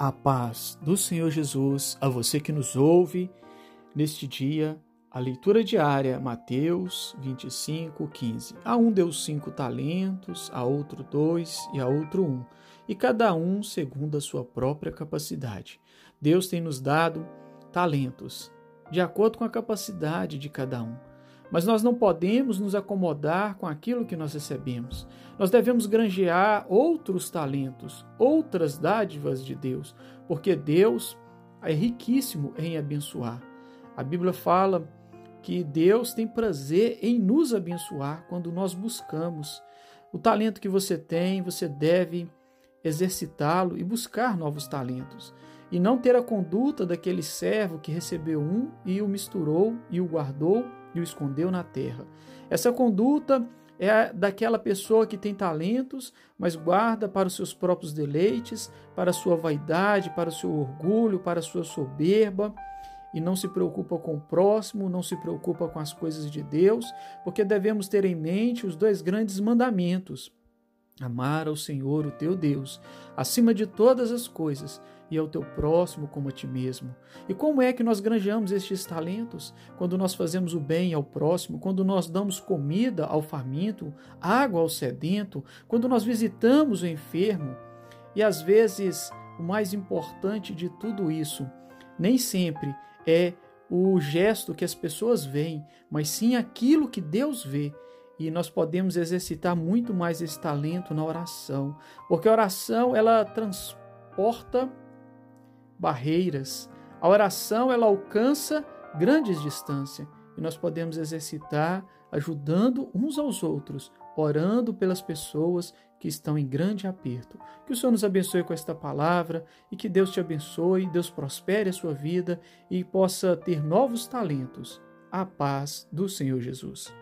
A paz do Senhor Jesus a você que nos ouve neste dia. A leitura diária, Mateus 25, 15. A um deu cinco talentos, a outro dois e a outro um, e cada um segundo a sua própria capacidade. Deus tem nos dado talentos, de acordo com a capacidade de cada um. Mas nós não podemos nos acomodar com aquilo que nós recebemos. Nós devemos granjear outros talentos, outras dádivas de Deus, porque Deus é riquíssimo em abençoar. A Bíblia fala que Deus tem prazer em nos abençoar quando nós buscamos. O talento que você tem, você deve exercitá-lo e buscar novos talentos. E não ter a conduta daquele servo que recebeu um e o misturou e o guardou e o escondeu na terra. Essa conduta é daquela pessoa que tem talentos, mas guarda para os seus próprios deleites, para a sua vaidade, para o seu orgulho, para a sua soberba, e não se preocupa com o próximo, não se preocupa com as coisas de Deus, porque devemos ter em mente os dois grandes mandamentos: amar ao Senhor, o teu Deus, acima de todas as coisas e ao teu próximo como a ti mesmo. E como é que nós granjeamos estes talentos? Quando nós fazemos o bem ao próximo, quando nós damos comida ao faminto, água ao sedento, quando nós visitamos o enfermo. E às vezes, o mais importante de tudo isso, nem sempre é o gesto que as pessoas veem, mas sim aquilo que Deus vê. E nós podemos exercitar muito mais esse talento na oração, porque a oração ela transporta barreiras. A oração ela alcança grandes distâncias e nós podemos exercitar ajudando uns aos outros, orando pelas pessoas que estão em grande aperto. Que o Senhor nos abençoe com esta palavra e que Deus te abençoe, Deus prospere a sua vida e possa ter novos talentos. A paz do Senhor Jesus.